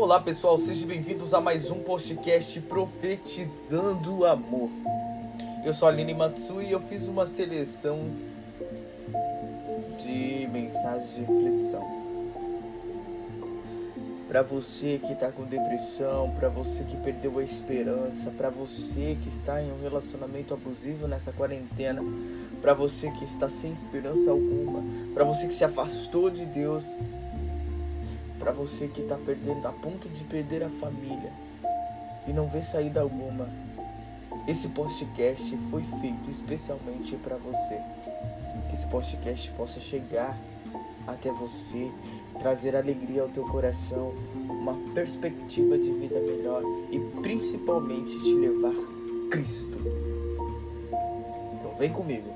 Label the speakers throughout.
Speaker 1: Olá pessoal, sejam bem-vindos a mais um podcast Profetizando o Amor. Eu sou a Aline Matsui e eu fiz uma seleção de mensagens de reflexão. Para você que está com depressão, para você que perdeu a esperança, para você que está em um relacionamento abusivo nessa quarentena, para você que está sem esperança alguma, para você que se afastou de Deus, para você que está perdendo, a ponto de perder a família e não vê saída alguma. Esse podcast foi feito especialmente para você. Que esse podcast possa chegar até você, trazer alegria ao teu coração, uma perspectiva de vida melhor e principalmente te levar Cristo. Então vem comigo.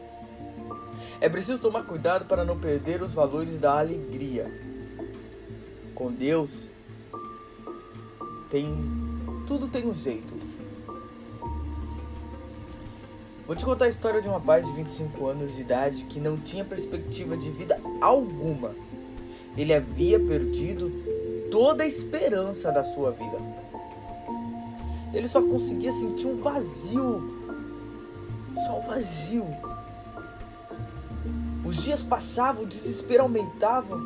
Speaker 1: É preciso tomar cuidado para não perder os valores da alegria com Deus, tem tudo tem um jeito. Vou te contar a história de um rapaz de 25 anos de idade que não tinha perspectiva de vida alguma. Ele havia perdido toda a esperança da sua vida. Ele só conseguia sentir um vazio. Só um vazio. Os dias passavam, o desespero aumentava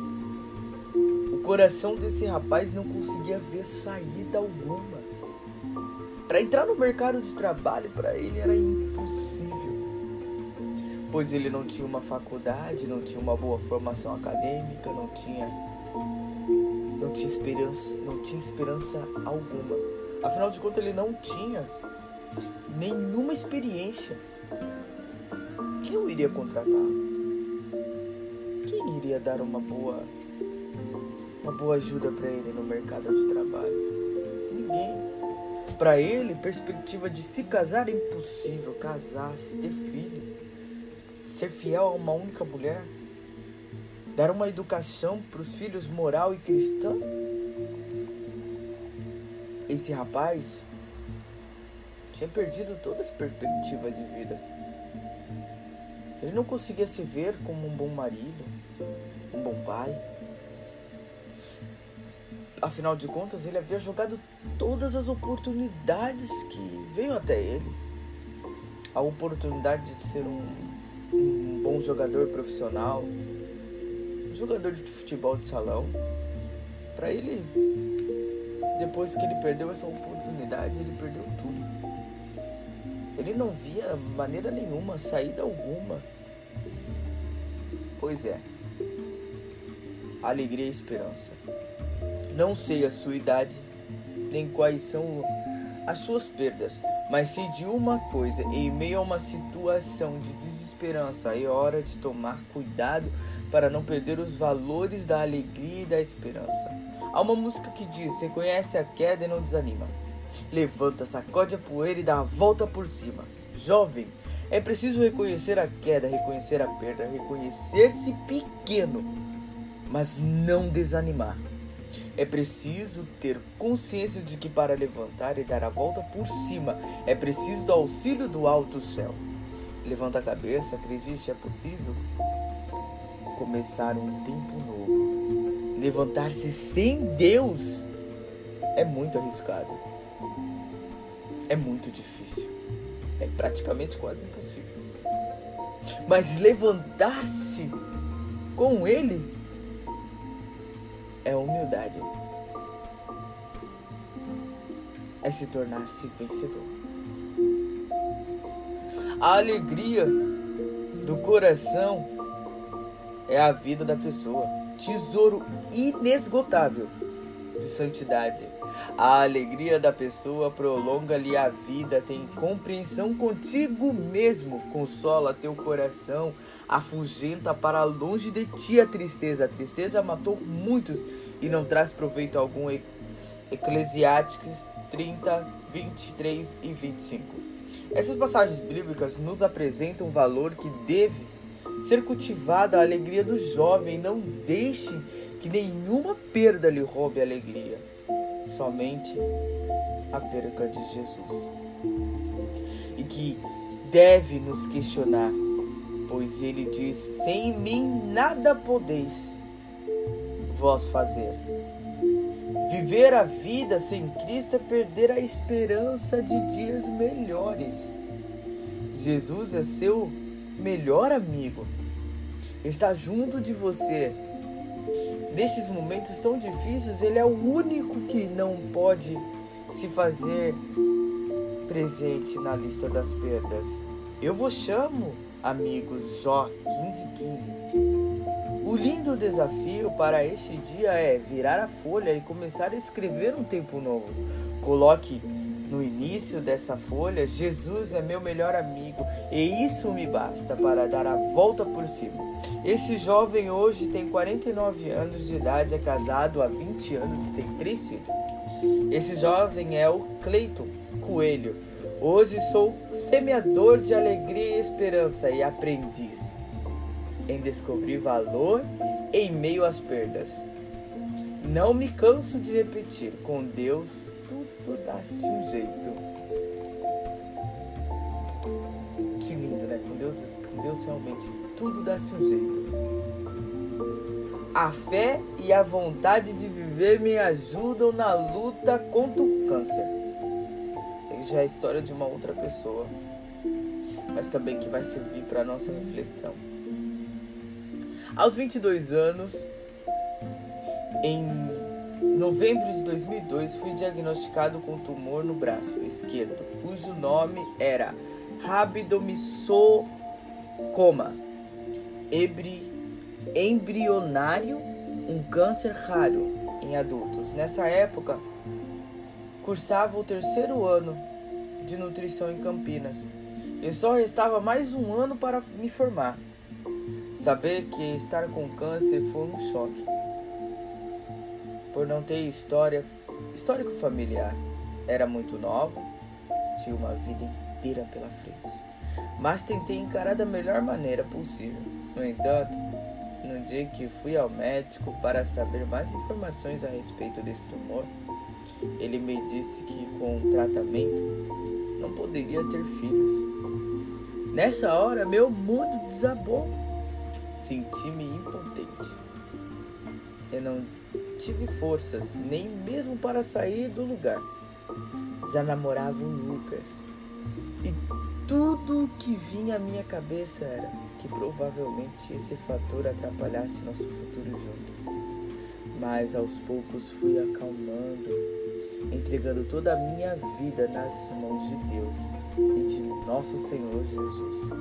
Speaker 1: coração desse rapaz não conseguia ver saída alguma. Para entrar no mercado de trabalho para ele era impossível, pois ele não tinha uma faculdade, não tinha uma boa formação acadêmica, não tinha não tinha esperança, não tinha esperança alguma. Afinal de contas ele não tinha nenhuma experiência. Quem o iria contratar? Quem iria dar uma boa uma boa ajuda para ele no mercado de trabalho? Ninguém. Para ele, perspectiva de se casar é impossível, casar-se, ter filho, ser fiel a uma única mulher, dar uma educação para os filhos moral e cristã. Esse rapaz tinha perdido toda as perspectivas de vida. Ele não conseguia se ver como um bom marido, um bom pai, Afinal de contas, ele havia jogado todas as oportunidades que veio até ele. A oportunidade de ser um, um bom jogador profissional, jogador de futebol de salão. Para ele, depois que ele perdeu essa oportunidade, ele perdeu tudo. Ele não via maneira nenhuma, saída alguma. Pois é, alegria e esperança. Não sei a sua idade, nem quais são as suas perdas, mas se de uma coisa, em meio a uma situação de desesperança, é hora de tomar cuidado para não perder os valores da alegria e da esperança. Há uma música que diz: Você conhece a queda e não desanima. Levanta, sacode a poeira e dá a volta por cima. Jovem, é preciso reconhecer a queda, reconhecer a perda, reconhecer-se pequeno, mas não desanimar. É preciso ter consciência de que para levantar e dar a volta por cima é preciso do auxílio do alto céu. Levanta a cabeça, acredite, é possível começar um tempo novo. Levantar-se sem Deus é muito arriscado. É muito difícil. É praticamente quase impossível. Mas levantar-se com Ele é humildade. É se tornar-se vencedor. A alegria do coração é a vida da pessoa, tesouro inesgotável de santidade. A alegria da pessoa prolonga-lhe a vida, tem compreensão contigo mesmo, consola teu coração, afugenta para longe de ti a tristeza. A tristeza matou muitos e não traz proveito algum. Eclesiásticos 30, 23 e 25. Essas passagens bíblicas nos apresentam um valor que deve ser cultivado a alegria do jovem. Não deixe que nenhuma perda lhe roube a alegria, somente a perca de Jesus. E que deve nos questionar pois ele diz: Sem mim nada podeis vós fazer. Viver a vida sem Cristo é perder a esperança de dias melhores. Jesus é seu melhor amigo. Está junto de você. Nestes momentos tão difíceis, ele é o único que não pode se fazer presente na lista das perdas. Eu vos chamo, amigos, Jó 1515. O lindo desafio para este dia é virar a folha e começar a escrever um tempo novo. Coloque no início dessa folha: Jesus é meu melhor amigo e isso me basta para dar a volta por cima. Esse jovem hoje tem 49 anos de idade, é casado há 20 anos e tem três filhos. Esse jovem é o Cleiton Coelho. Hoje sou semeador de alegria e esperança e aprendiz em descobrir valor em meio às perdas. Não me canso de repetir: com Deus tudo dá-se um jeito. Deus, realmente tudo dá-se um jeito. A fé e a vontade de viver me ajudam na luta contra o câncer. Isso já é a história de uma outra pessoa, mas também que vai servir para nossa reflexão. Aos 22 anos, em novembro de 2002, fui diagnosticado com tumor no braço esquerdo, cujo nome era rabdomissoma embrionário, um câncer raro em adultos. Nessa época, cursava o terceiro ano de nutrição em Campinas. E só restava mais um ano para me formar. Saber que estar com câncer foi um choque. Por não ter história, histórico familiar. Era muito nova, tinha uma vida inteira pela frente. Mas tentei encarar da melhor maneira possível. No entanto, no dia que fui ao médico para saber mais informações a respeito desse tumor, ele me disse que com o tratamento não poderia ter filhos. Nessa hora, meu mundo desabou. Senti-me impotente. Eu não tive forças nem mesmo para sair do lugar. Já namorava o Lucas. E tudo o que vinha à minha cabeça era que provavelmente esse fator atrapalhasse nosso futuro juntos. Mas aos poucos fui acalmando, entregando toda a minha vida nas mãos de Deus e de nosso Senhor Jesus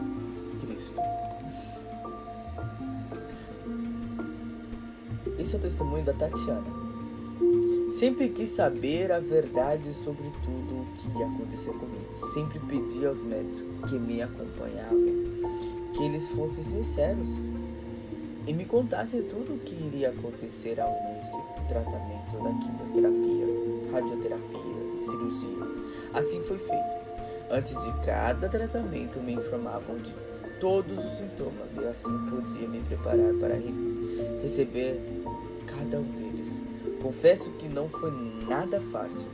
Speaker 1: Cristo. Esse é o testemunho da Tatiana. Sempre quis saber a verdade sobre tudo o que ia acontecer comigo. Sempre pedi aos médicos que me acompanhavam que eles fossem sinceros e me contassem tudo o que iria acontecer ao início do tratamento da quimioterapia, radioterapia cirurgia. Assim foi feito. Antes de cada tratamento, me informavam de todos os sintomas e assim podia me preparar para re receber cada um deles. Confesso que não foi nada fácil,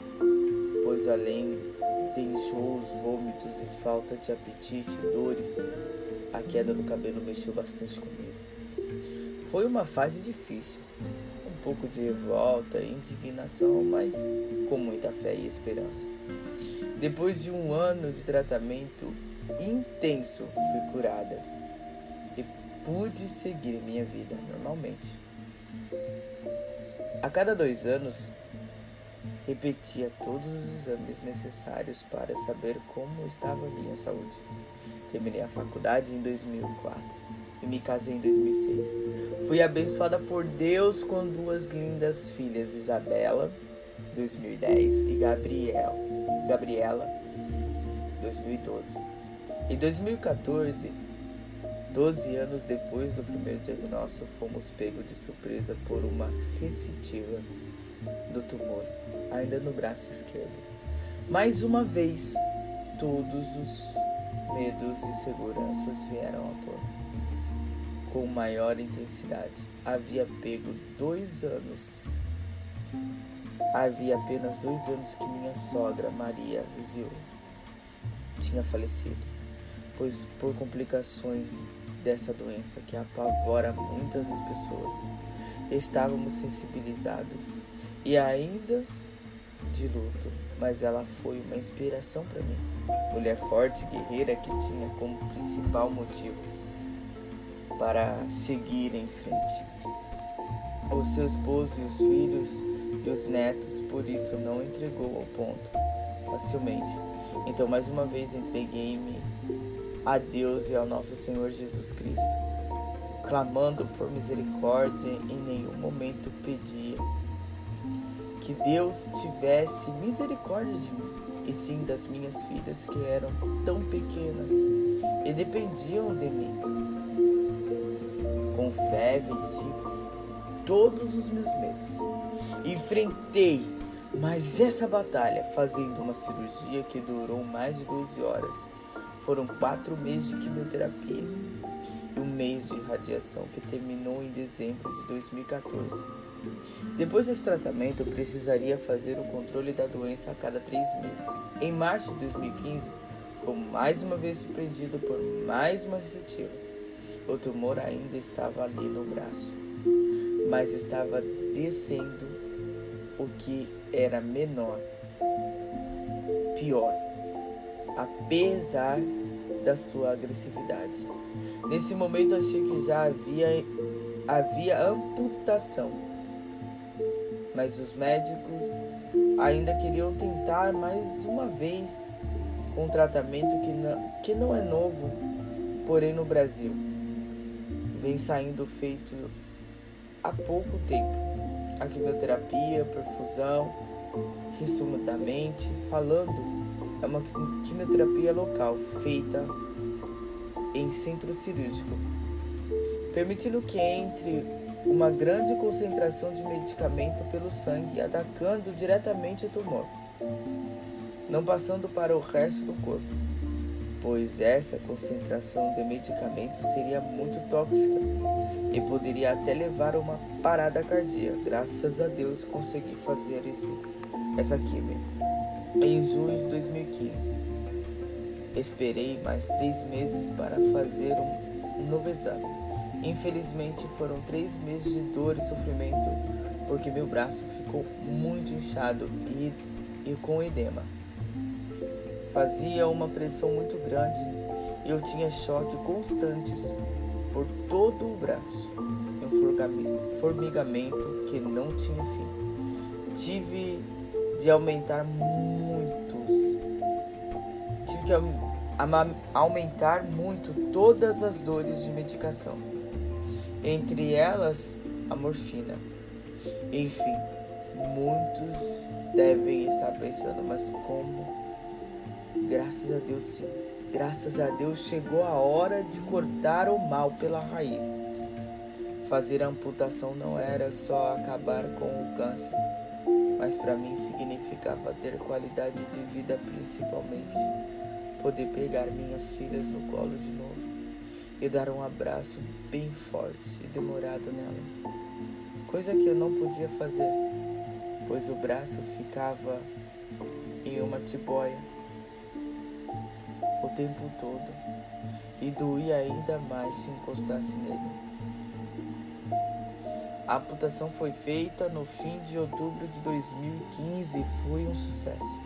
Speaker 1: pois além de enjoos, vômitos e falta de apetite, dores, a queda do cabelo mexeu bastante comigo. Foi uma fase difícil, um pouco de revolta e indignação, mas com muita fé e esperança. Depois de um ano de tratamento intenso, fui curada e pude seguir minha vida normalmente. A cada dois anos, repetia todos os exames necessários para saber como estava minha saúde. Terminei a faculdade em 2004 e me casei em 2006. Fui abençoada por Deus com duas lindas filhas, Isabela, 2010, e Gabriel, Gabriela, 2012. Em 2014, 12 anos depois do primeiro diagnóstico, fomos pegos de surpresa por uma recidiva do tumor, ainda no braço esquerdo. Mais uma vez, todos os medos e inseguranças vieram à tona. Com maior intensidade, havia pego dois anos. Havia apenas dois anos que minha sogra, Maria Zil, tinha falecido, pois por complicações dessa doença que apavora muitas pessoas, estávamos sensibilizados e ainda de luto, mas ela foi uma inspiração para mim. Mulher forte, guerreira que tinha como principal motivo para seguir em frente. O seu esposo e os filhos e os netos, por isso não entregou ao ponto facilmente. Então, mais uma vez, entreguei-me a Deus e ao nosso Senhor Jesus Cristo, clamando por misericórdia, em nenhum momento pedia que Deus tivesse misericórdia de mim, e sim das minhas filhas que eram tão pequenas e dependiam de mim. Com fé venci todos os meus medos. Enfrentei mais essa batalha fazendo uma cirurgia que durou mais de 12 horas. Foram quatro meses de quimioterapia e um mês de radiação que terminou em dezembro de 2014. Depois desse tratamento, eu precisaria fazer o controle da doença a cada três meses. Em março de 2015, como mais uma vez surpreendido por mais uma receptiva, o tumor ainda estava ali no braço, mas estava descendo, o que era menor, pior, apesar da sua agressividade. Nesse momento achei que já havia, havia amputação mas os médicos ainda queriam tentar mais uma vez com um tratamento que não, que não é novo, porém no Brasil vem saindo feito há pouco tempo. A quimioterapia, perfusão, resumidamente falando, é uma quimioterapia local feita em centro cirúrgico, permitindo que entre uma grande concentração de medicamento pelo sangue, atacando diretamente o tumor, não passando para o resto do corpo, pois essa concentração de medicamento seria muito tóxica e poderia até levar a uma parada cardíaca. Graças a Deus consegui fazer esse, essa química em junho de 2015. Esperei mais três meses para fazer um novo exame Infelizmente foram três meses de dor e sofrimento, porque meu braço ficou muito inchado e, e com edema. Fazia uma pressão muito grande e eu tinha choque constantes por todo o braço, um formigamento que não tinha fim. Tive de aumentar muitos, tive que aumentar muito todas as dores de medicação entre elas a morfina. Enfim, muitos devem estar pensando, mas como? Graças a Deus sim. Graças a Deus chegou a hora de cortar o mal pela raiz. Fazer a amputação não era só acabar com o câncer, mas para mim significava ter qualidade de vida, principalmente poder pegar minhas filhas no colo de novo e dar um abraço bem forte e demorado nelas, coisa que eu não podia fazer, pois o braço ficava em uma tiboia o tempo todo e doía ainda mais se encostasse nele. A amputação foi feita no fim de outubro de 2015 e foi um sucesso.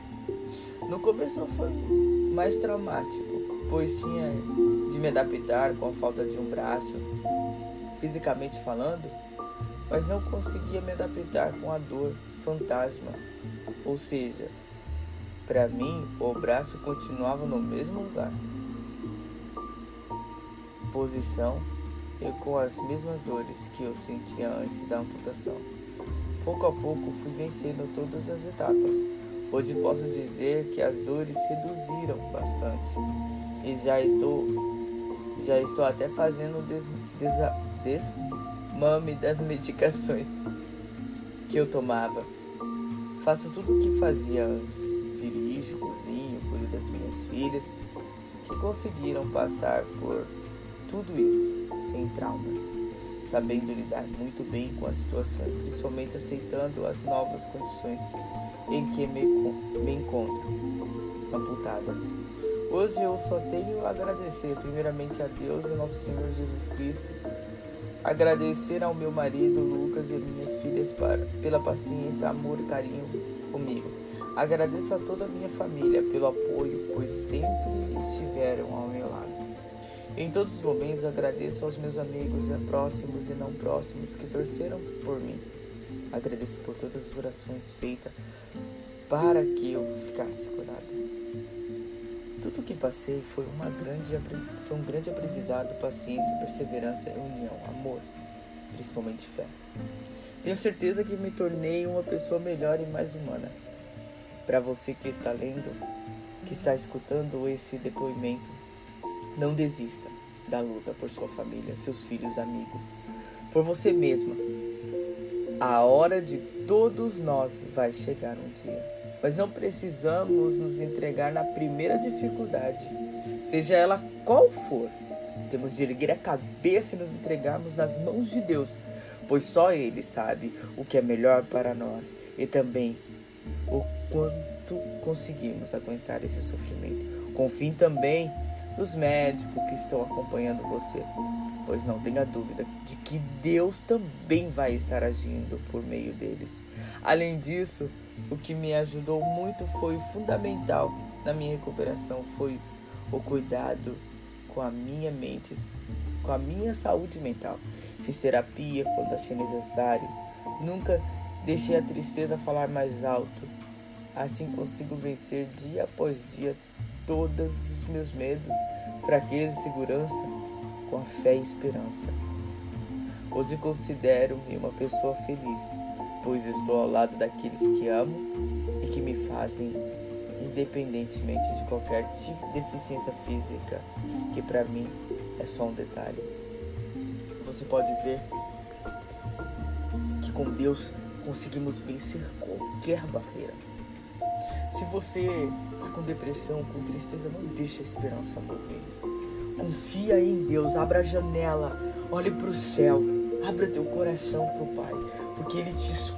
Speaker 1: No começo foi mais traumático, pois tinha de me adaptar com a falta de um braço, fisicamente falando, mas não conseguia me adaptar com a dor fantasma. Ou seja, para mim o braço continuava no mesmo lugar, posição e com as mesmas dores que eu sentia antes da amputação. Pouco a pouco fui vencendo todas as etapas. Hoje posso dizer que as dores reduziram bastante e já estou já estou até fazendo des, des, desmame das medicações que eu tomava. Faço tudo o que fazia antes. Dirijo, cozinho, cuido das minhas filhas, que conseguiram passar por tudo isso sem traumas, sabendo lidar muito bem com a situação e principalmente aceitando as novas condições em que me, me encontro amputada. Hoje eu só tenho a agradecer primeiramente a Deus e nosso Senhor Jesus Cristo, Agradecer ao meu marido Lucas e minhas filhas para, pela paciência, amor e carinho comigo. Agradeço a toda a minha família pelo apoio, pois sempre estiveram ao meu lado. Em todos os momentos agradeço aos meus amigos, próximos e não próximos, que torceram por mim. Agradeço por todas as orações feitas para que eu ficasse curado. Tudo que passei foi, uma grande, foi um grande aprendizado, paciência, perseverança, união, amor, principalmente fé. Tenho certeza que me tornei uma pessoa melhor e mais humana. Para você que está lendo, que está escutando esse depoimento, não desista da luta por sua família, seus filhos, amigos, por você mesma. A hora de todos nós vai chegar um dia mas não precisamos nos entregar na primeira dificuldade, seja ela qual for. Temos de erguer a cabeça e nos entregarmos nas mãos de Deus, pois só Ele sabe o que é melhor para nós e também o quanto conseguimos aguentar esse sofrimento. Confie também nos médicos que estão acompanhando você, pois não tenha dúvida de que Deus também vai estar agindo por meio deles. Além disso, o que me ajudou muito foi fundamental na minha recuperação foi o cuidado com a minha mente, com a minha saúde mental. Fiz terapia quando achei necessário. Nunca deixei a tristeza falar mais alto. Assim consigo vencer dia após dia todos os meus medos, fraqueza e segurança com a fé e esperança. Hoje considero-me uma pessoa feliz pois estou ao lado daqueles que amo e que me fazem, independentemente de qualquer tipo de deficiência física, que para mim é só um detalhe. Você pode ver que com Deus conseguimos vencer qualquer barreira. Se você está com depressão, com tristeza, não deixe a esperança morrer. Confia em Deus, abra a janela, olhe para o céu, abra teu coração para o Pai porque Ele te escuta.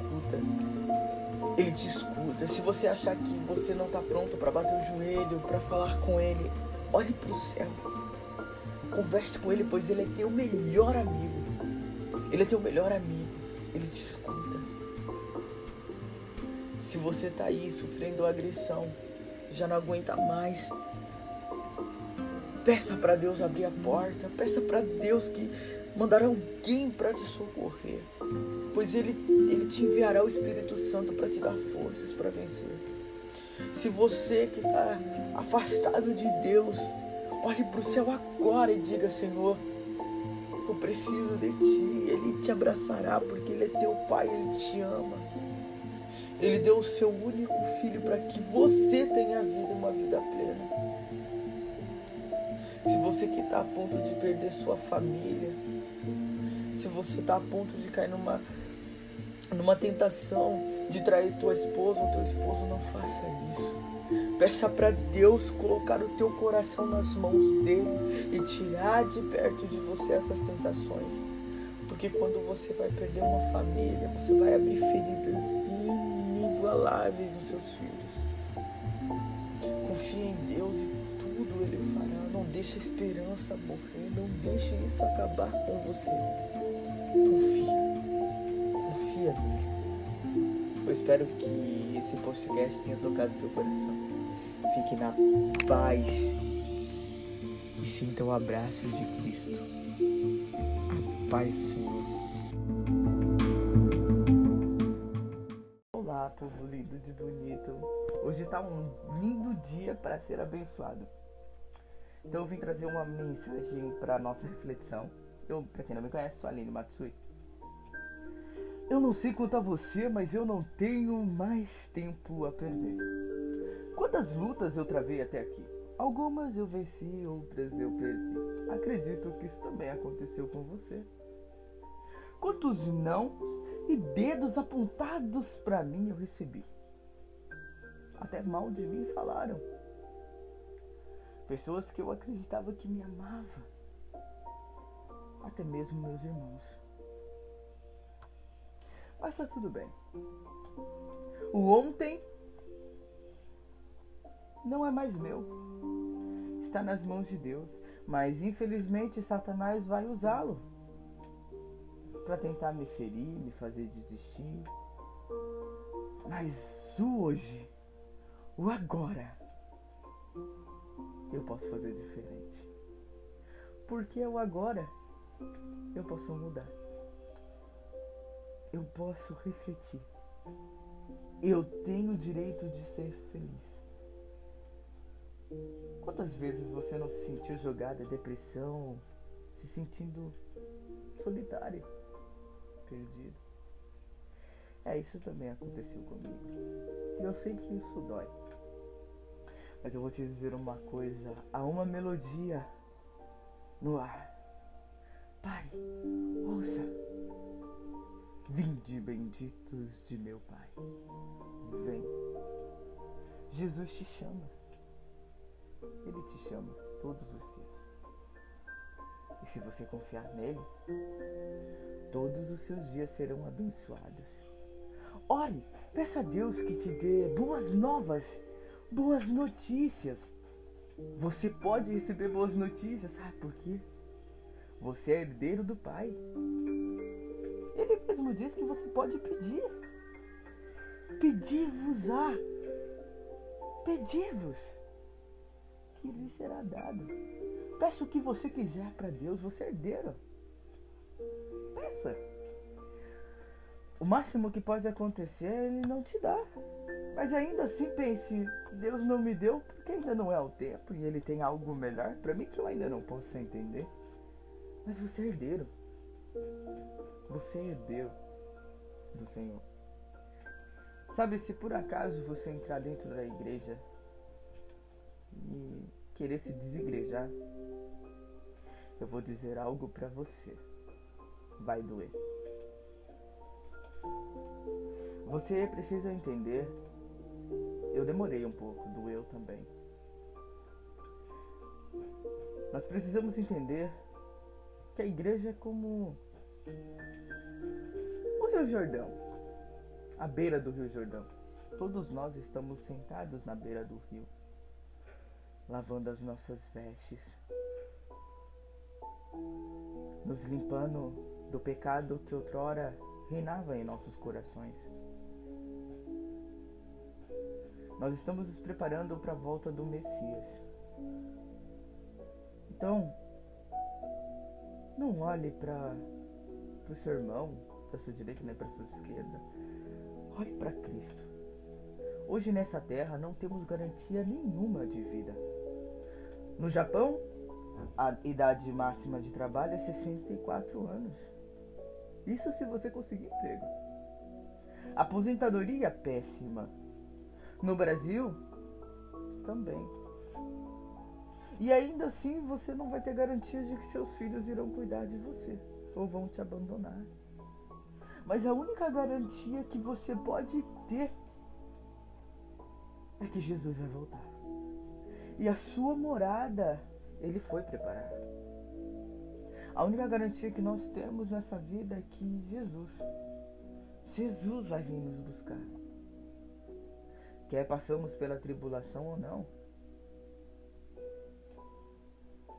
Speaker 1: Ele te escuta. Se você achar que você não está pronto para bater o joelho, para falar com Ele, olhe para o céu. Converse com Ele, pois Ele é teu melhor amigo. Ele é teu melhor amigo. Ele te escuta. Se você está aí sofrendo agressão, já não aguenta mais, peça para Deus abrir a porta. Peça para Deus que mandar alguém para te socorrer pois ele, ele te enviará o Espírito Santo para te dar forças para vencer. Se você que está afastado de Deus, olhe para o céu agora e diga: Senhor, eu preciso de ti. Ele te abraçará porque Ele é teu Pai, Ele te ama. Ele deu o seu único filho para que você tenha vida, uma vida plena. Se você que está a ponto de perder sua família, se você está a ponto de cair numa numa tentação de trair tua esposa ou teu esposo, não faça isso. Peça para Deus colocar o teu coração nas mãos dele e tirar de perto de você essas tentações. Porque quando você vai perder uma família, você vai abrir feridas inigualáveis nos seus filhos. Confie em Deus e tudo ele fará. Não deixe a esperança morrer, não deixe isso acabar com você. Confie confia nele. Eu espero que esse podcast tenha tocado teu coração. Fique na paz e sinta o abraço de Cristo. A paz do Senhor. Olá, povo lindo de bonito. Hoje está um lindo dia para ser abençoado. Então eu vim trazer uma mensagem para nossa reflexão. Eu, para quem não me conhece, sou Aline Matsui. Eu não sei quanto a você, mas eu não tenho mais tempo a perder. Quantas lutas eu travei até aqui? Algumas eu venci, outras eu perdi. Acredito que isso também aconteceu com você. Quantos não e dedos apontados para mim eu recebi? Até mal de mim falaram. Pessoas que eu acreditava que me amavam. Até mesmo meus irmãos. Mas tá tudo bem. O ontem não é mais meu. Está nas mãos de Deus. Mas infelizmente Satanás vai usá-lo. para tentar me ferir, me fazer desistir. Mas o hoje, o agora, eu posso fazer diferente. Porque o agora eu posso mudar. Eu posso refletir. Eu tenho o direito de ser feliz. Quantas vezes você não se sentiu jogado em depressão, se sentindo solitário, perdido? É, isso também aconteceu comigo. E eu sei que isso dói. Mas eu vou te dizer uma coisa: há uma melodia no ar. Pai, ouça. Vinde benditos de meu Pai. Vem. Jesus te chama. Ele te chama todos os dias. E se você confiar nele, todos os seus dias serão abençoados. Ore, peça a Deus que te dê boas novas, boas notícias. Você pode receber boas notícias, sabe por quê? Você é herdeiro do Pai. Ele mesmo diz que você pode pedir. Pedir-vos-á. Pedir-vos, que lhe será dado. Peça o que você quiser para Deus, você é herdeiro. Peça. O máximo que pode acontecer é ele não te dar. Mas ainda assim pense, Deus não me deu porque ainda não é o tempo e ele tem algo melhor para mim que eu ainda não posso entender. Mas você é herdeiro. Você é herdeiro do Senhor. Sabe, se por acaso você entrar dentro da igreja e querer se desigrejar, eu vou dizer algo para você. Vai doer. Você precisa entender. Eu demorei um pouco, doeu também. Nós precisamos entender que a igreja é como o Rio Jordão, a beira do Rio Jordão. Todos nós estamos sentados na beira do rio, lavando as nossas vestes, nos limpando do pecado que outrora reinava em nossos corações. Nós estamos nos preparando para a volta do Messias. Então, não olhe para o seu irmão, para sua direita nem para sua esquerda. Olhe para Cristo. Hoje nessa terra não temos garantia nenhuma de vida. No Japão, a idade máxima de trabalho é 64 anos. Isso se você conseguir emprego. Aposentadoria é péssima. No Brasil, também. E ainda assim você não vai ter garantia de que seus filhos irão cuidar de você ou vão te abandonar. Mas a única garantia que você pode ter é que Jesus vai voltar. E a sua morada ele foi preparar. A única garantia que nós temos nessa vida é que Jesus, Jesus vai vir nos buscar. Quer passamos pela tribulação ou não,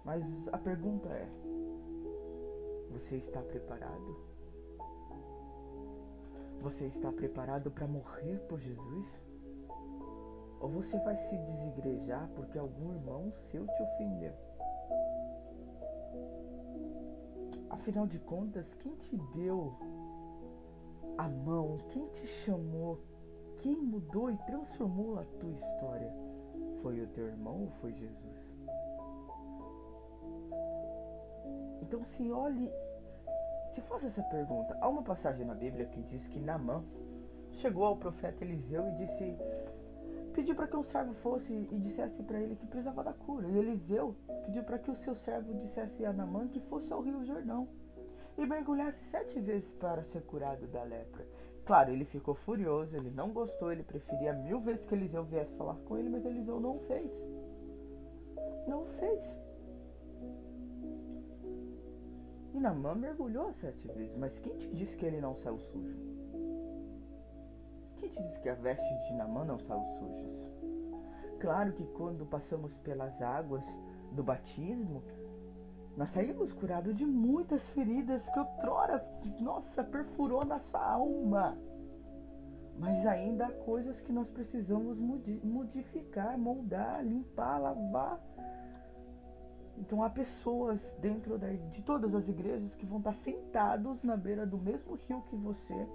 Speaker 1: mas a pergunta é: você está preparado? Você está preparado para morrer por Jesus? Ou você vai se desigrejar porque algum irmão seu te ofendeu? Afinal de contas, quem te deu a mão? Quem te chamou? Quem mudou e transformou a tua história? Foi o teu irmão ou foi Jesus? Então se olhe, se faça essa pergunta. Há uma passagem na Bíblia que diz que Naamã chegou ao profeta Eliseu e disse, pediu para que um servo fosse e dissesse para ele que precisava da cura. E Eliseu pediu para que o seu servo dissesse a Naamã que fosse ao Rio Jordão e mergulhasse sete vezes para ser curado da lepra. Claro, ele ficou furioso, ele não gostou, ele preferia mil vezes que Eliseu viesse falar com ele, mas Eliseu não fez. Não fez. E Namã mergulhou sete vezes, mas quem te disse que ele não saiu sujo? Quem te disse que a veste de Namã não saiu sujas? Claro que quando passamos pelas águas do batismo,
Speaker 2: Nós saímos curados de muitas feridas que outrora, nossa, perfurou nossa alma. Mas ainda há coisas que nós precisamos modificar, moldar, limpar, lavar. Então há pessoas dentro de todas as igrejas que vão estar sentados na beira do mesmo rio que você,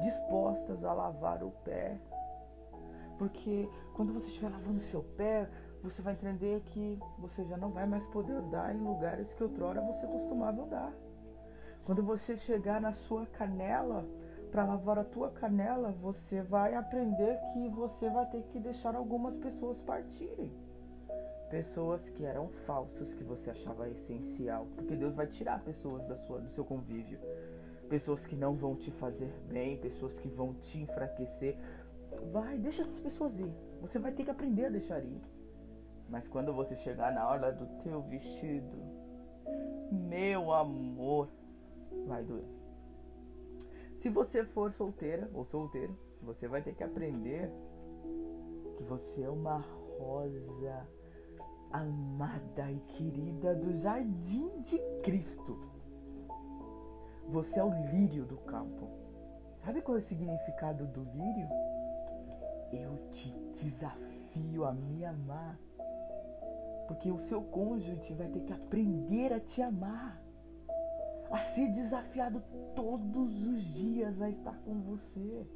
Speaker 2: dispostas a lavar o pé. Porque quando você estiver lavando seu pé, você vai entender que você já não vai mais poder andar em lugares que outrora você costumava andar. Quando você chegar na sua canela, para lavar a tua canela, você vai aprender que você vai ter que deixar algumas pessoas partirem. Pessoas que eram falsas, que você achava essencial, porque Deus vai tirar pessoas da sua, do seu convívio. Pessoas que não vão te fazer bem, pessoas que vão te enfraquecer. Vai, deixa essas pessoas ir. Você vai ter que aprender a deixar ir. Mas quando você chegar na hora do teu vestido, meu amor, vai doer. Se você for solteira ou solteiro, você vai ter que aprender que você é uma rosa amada e querida do jardim de Cristo. Você é o lírio do campo. Sabe qual é o significado do lírio? Eu te desafio a me amar. Porque o seu cônjuge vai ter que aprender a te amar, a ser desafiado todos os dias a estar com você,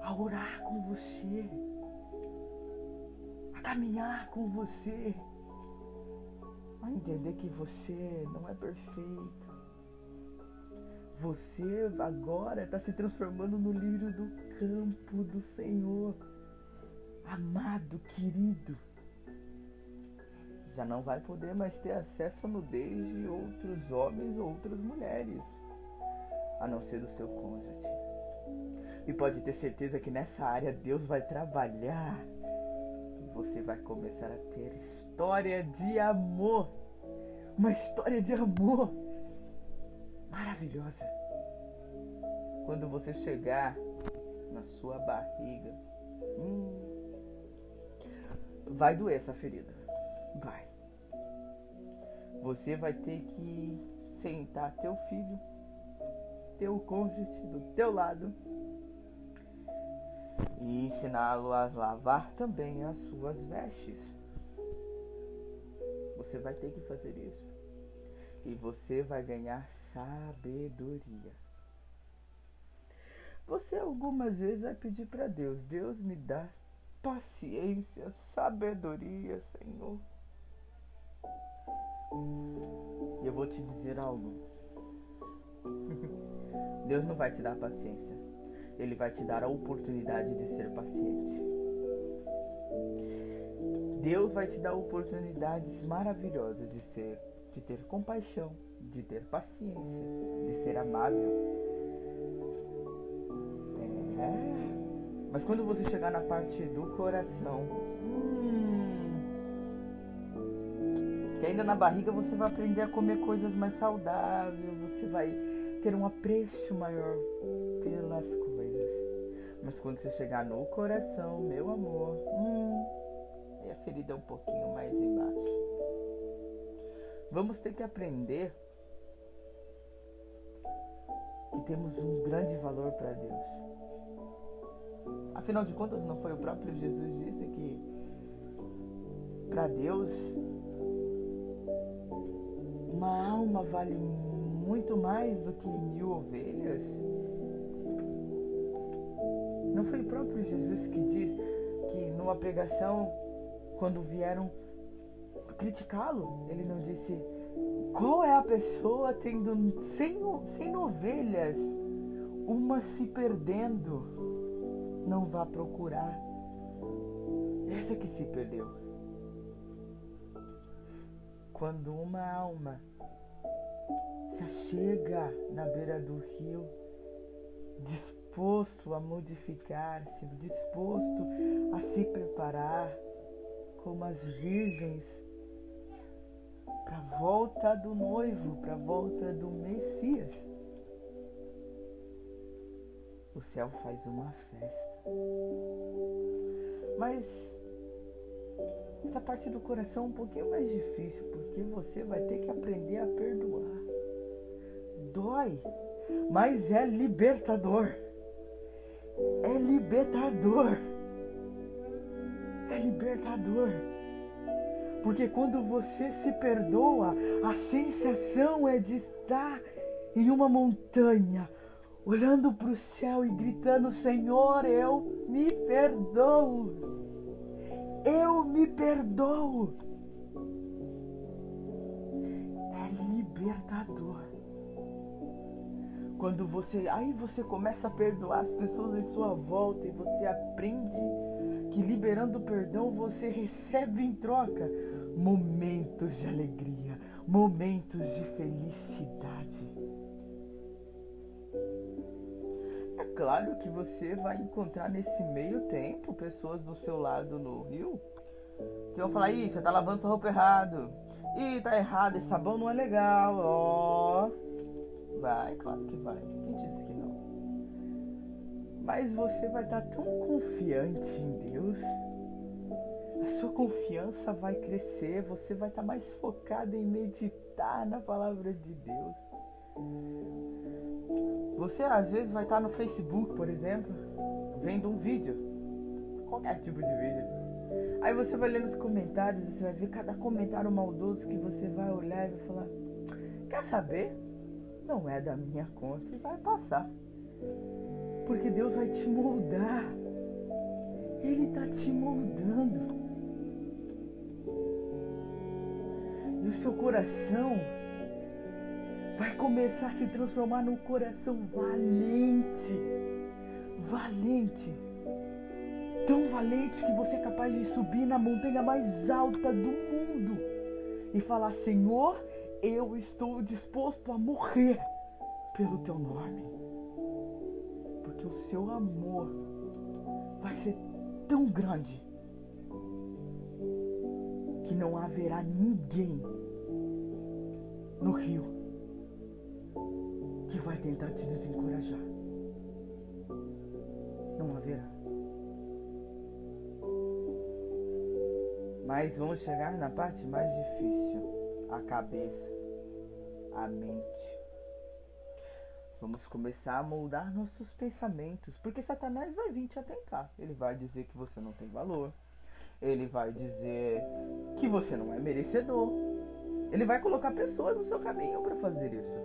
Speaker 2: a orar com você, caminhar com você, a entender que você não é perfeito. Você agora está se transformando no lírio do campo do Senhor, amado, querido já não vai poder mais ter acesso à nudez de outros homens ou outras mulheres, a não ser do seu cônjuge. E pode ter certeza que nessa área Deus vai trabalhar. Você vai começar a ter história de amor. Uma história de amor maravilhosa. Quando você chegar na sua barriga, hum, vai doer essa ferida. Vai. Você vai ter que sentar teu filho, teu cônjuge do teu lado e ensiná-lo a lavar também as suas vestes. Você vai ter que fazer isso. E você vai ganhar sabedoria. Você algumas vezes vai pedir para Deus: Deus me dá paciência, sabedoria, Senhor. E eu vou te dizer algo. Deus não vai te dar paciência. Ele vai te dar a oportunidade de ser paciente. Deus vai te dar oportunidades maravilhosas de ser, de ter compaixão, de ter paciência, de ser amável. É. Mas quando você chegar na parte do coração, Que ainda na barriga você vai aprender a comer coisas mais saudáveis, você vai ter um apreço maior pelas coisas. Mas quando você chegar no coração, meu amor, hum, a ferida é um pouquinho mais embaixo. Vamos ter que aprender que temos um grande valor para Deus. Afinal de contas, não foi o próprio Jesus disse que para Deus uma alma vale muito mais do que mil ovelhas. Não foi o próprio Jesus que diz que numa pregação, quando vieram criticá-lo, ele não disse qual é a pessoa tendo cem, cem ovelhas, uma se perdendo, não vá procurar. Essa que se perdeu. Quando uma alma se achega na beira do rio, disposto a modificar-se, disposto a se preparar como as virgens para a volta do noivo, para a volta do Messias. O céu faz uma festa. Mas essa parte do coração é um pouquinho mais difícil, porque você vai ter que aprender a perdoar. Dói, mas é libertador. É libertador. É libertador. Porque quando você se perdoa, a sensação é de estar em uma montanha, olhando para o céu e gritando: Senhor, eu me perdoo. Eu me perdoo. É libertador. Quando você. Aí você começa a perdoar as pessoas em sua volta e você aprende que liberando o perdão você recebe em troca momentos de alegria, momentos de felicidade. É claro que você vai encontrar nesse meio tempo pessoas do seu lado no rio que vão falar: Ih, você tá lavando sua roupa errado. Ih, tá errado, esse sabão não é legal. Ó. Oh. Vai, claro que vai. Quem disse que não? Mas você vai estar tão confiante em Deus a sua confiança vai crescer, você vai estar mais focado em meditar na palavra de Deus. Você às vezes vai estar no Facebook, por exemplo, vendo um vídeo, qualquer tipo de vídeo. Aí você vai ler nos comentários, você vai ver cada comentário maldoso que você vai olhar e vai falar: Quer saber? Não é da minha conta e vai passar. Porque Deus vai te moldar. Ele está te moldando. E o seu coração vai começar a se transformar num coração valente. Valente. Tão valente que você é capaz de subir na montanha mais alta do mundo e falar: Senhor, eu estou disposto a morrer pelo teu nome. Porque o seu amor vai ser tão grande que não haverá ninguém no rio que vai tentar te desencorajar. Não haverá. Mas vamos chegar na parte mais difícil: a cabeça, a mente. Vamos começar a moldar nossos pensamentos, porque Satanás vai vir te atentar. Ele vai dizer que você não tem valor, ele vai dizer que você não é merecedor. Ele vai colocar pessoas no seu caminho para fazer isso.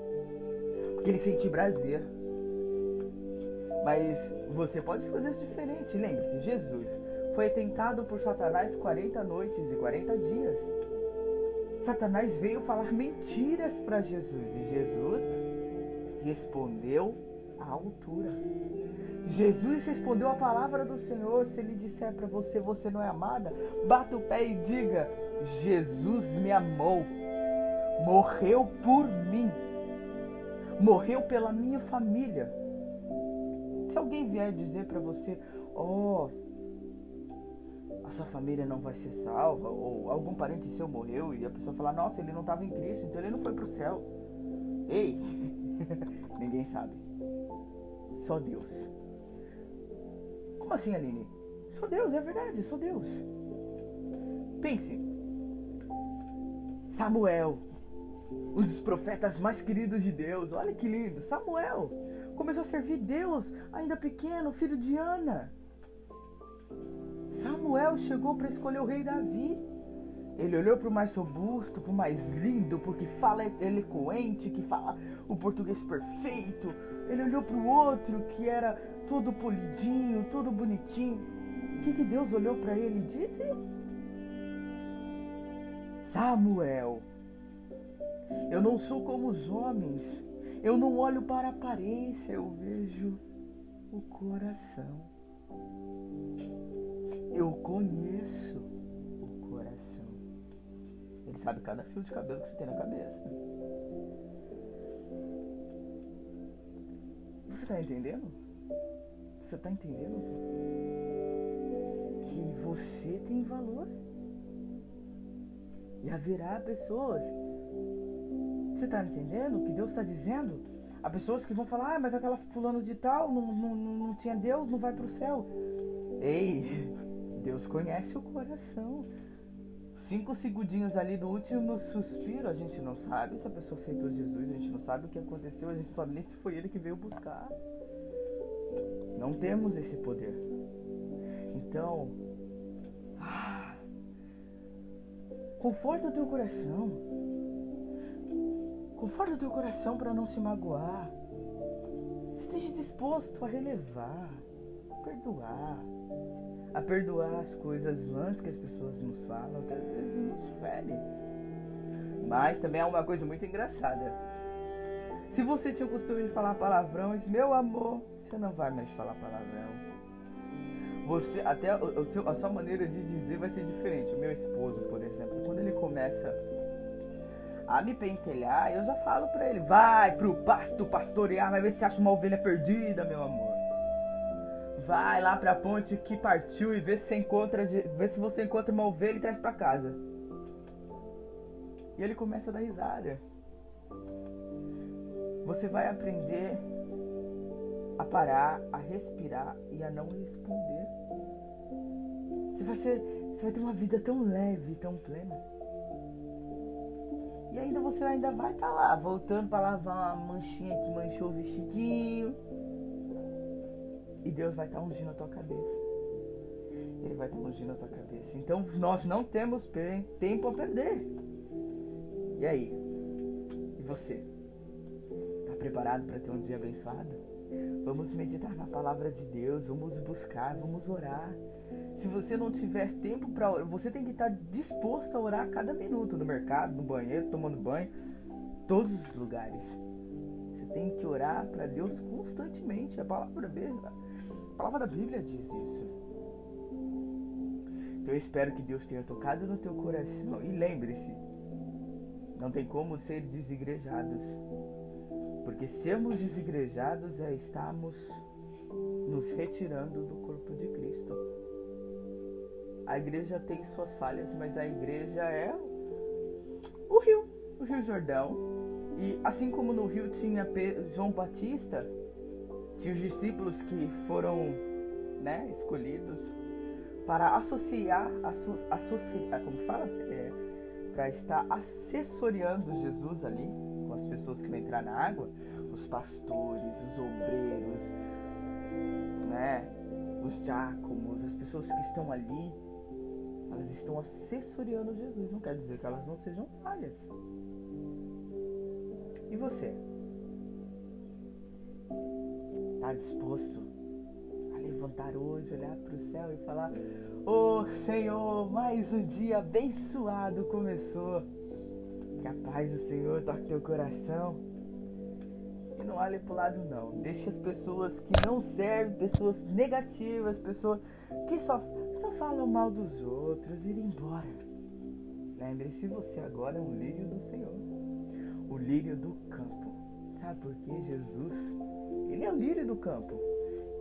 Speaker 2: Porque ele sente prazer. Mas você pode fazer isso diferente. Lembre-se, Jesus foi tentado por Satanás 40 noites e 40 dias. Satanás veio falar mentiras para Jesus e Jesus respondeu à altura. Jesus respondeu a palavra do Senhor. Se ele disser para você, você não é amada, bata o pé e diga: Jesus me amou, morreu por mim, morreu pela minha família. Se alguém vier dizer para você, oh, a sua família não vai ser salva, ou algum parente seu morreu e a pessoa falar, nossa, ele não estava em Cristo, então ele não foi para o céu. Ei, ninguém sabe. Só Deus. Como assim, Aline? Sou Deus, é verdade, sou Deus. Pense. Samuel, um dos profetas mais queridos de Deus. Olha que lindo. Samuel começou a servir Deus ainda pequeno, filho de Ana. Samuel chegou para escolher o rei Davi. Ele olhou para o mais robusto, para o mais lindo, porque fala eloquente, que fala o português perfeito. Ele olhou para o outro que era todo polidinho, todo bonitinho. O que, que Deus olhou para ele e disse? Samuel, eu não sou como os homens. Eu não olho para a aparência, eu vejo o coração. Eu conheço o coração. Ele sabe cada fio de cabelo que você tem na cabeça. Você está entendendo? Você está entendendo? Que você tem valor. E haverá pessoas. Você está entendendo o que Deus está dizendo? Há pessoas que vão falar, ah, mas aquela fulano de tal não, não, não tinha Deus, não vai para o céu. Ei, Deus conhece o coração. cinco segundinhos ali do último suspiro, a gente não sabe se a pessoa aceitou Jesus, a gente não sabe o que aconteceu, a gente não sabe nem se foi ele que veio buscar. Não temos esse poder. Então, ah, conforta o teu coração. Conforta o teu coração para não se magoar. Esteja disposto a relevar, a perdoar, a perdoar as coisas vãs que as pessoas nos falam, que às vezes nos ferem. Mas também é uma coisa muito engraçada. Se você tinha o costume de falar palavrões, meu amor, você não vai mais falar palavrão. Você, até seu, a sua maneira de dizer vai ser diferente. O meu esposo, por exemplo, quando ele começa a me pentelhar, eu já falo pra ele: vai pro pasto pastorear, vai ver se acha uma ovelha perdida, meu amor. Vai lá pra ponte que partiu e vê se você encontra, vê se você encontra uma ovelha e traz pra casa. E ele começa a dar risada. Você vai aprender a parar, a respirar e a não responder. Você vai ser, você vai ter uma vida tão leve, tão plena. E ainda você ainda vai estar tá lá, voltando para lavar uma manchinha que manchou o vestidinho. E Deus vai estar ungindo a tua cabeça. Ele vai estar ungindo a tua cabeça. Então nós não temos tempo a perder. E aí? E você? Está preparado para ter um dia abençoado? Vamos meditar na palavra de Deus, vamos buscar, vamos orar. Se você não tiver tempo para orar, você tem que estar disposto a orar a cada minuto no mercado, no banheiro, tomando banho, todos os lugares. Você tem que orar para Deus constantemente. A palavra, a palavra da Bíblia diz isso. Então eu espero que Deus tenha tocado no teu coração. E lembre-se, não tem como ser desigrejados. Porque sermos desigrejados é estarmos nos retirando do corpo de Cristo. A igreja tem suas falhas, mas a igreja é o rio, o Rio Jordão. E assim como no rio tinha João Batista, tinha os discípulos que foram né, escolhidos para associar, associar como fala? É, para estar assessoreando Jesus ali, com as pessoas que vão entrar na água, os pastores, os obreiros, né, os diáconos, as pessoas que estão ali, elas estão assessoreando Jesus. Não quer dizer que elas não sejam falhas. E você? Está disposto a levantar hoje, olhar para o céu e falar: Oh Senhor, mais um dia abençoado começou. Que a paz do Senhor toque teu coração. E não olhe pro lado não. Deixe as pessoas que não servem, pessoas negativas, pessoas que só, só falam mal dos outros, ir embora. Lembre-se, você agora é um lírio do Senhor. O lírio do campo. Sabe por quê? Jesus, ele é o lírio do campo.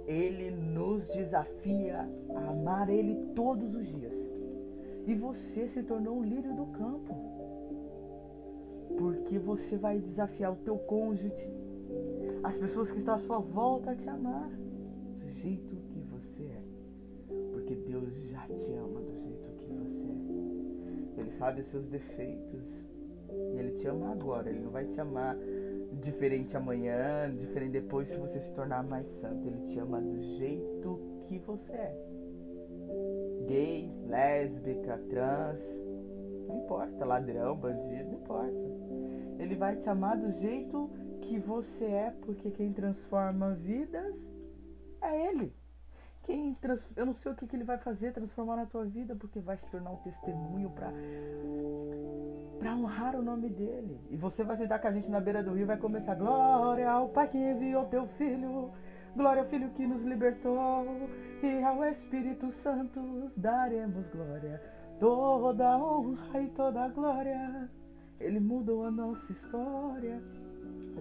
Speaker 2: Ele nos desafia a amar Ele todos os dias. E você se tornou um lírio do campo porque você vai desafiar o teu cônjuge, as pessoas que estão à sua volta a te amar do jeito que você é, porque Deus já te ama do jeito que você é. Ele sabe os seus defeitos e ele te ama agora. Ele não vai te amar diferente amanhã, diferente depois se você se tornar mais santo. Ele te ama do jeito que você é. Gay, lésbica, trans, não importa, ladrão, bandido, não importa. Ele vai te amar do jeito que você é, porque quem transforma vidas é Ele. Quem trans... Eu não sei o que, que ele vai fazer, transformar na tua vida, porque vai se tornar um testemunho para para honrar o nome dele. E você vai sentar com a gente na beira do rio vai começar: Glória ao Pai que enviou teu filho, glória ao Filho que nos libertou, e ao Espírito Santo daremos glória, toda honra e toda glória. Ele mudou a nossa história.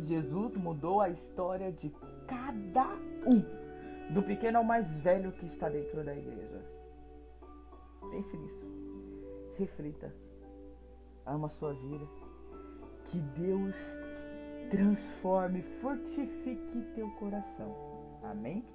Speaker 2: Jesus mudou a história de cada um, do pequeno ao mais velho que está dentro da igreja. Pense nisso. Reflita. Ama a sua vida. Que Deus transforme, fortifique teu coração. Amém?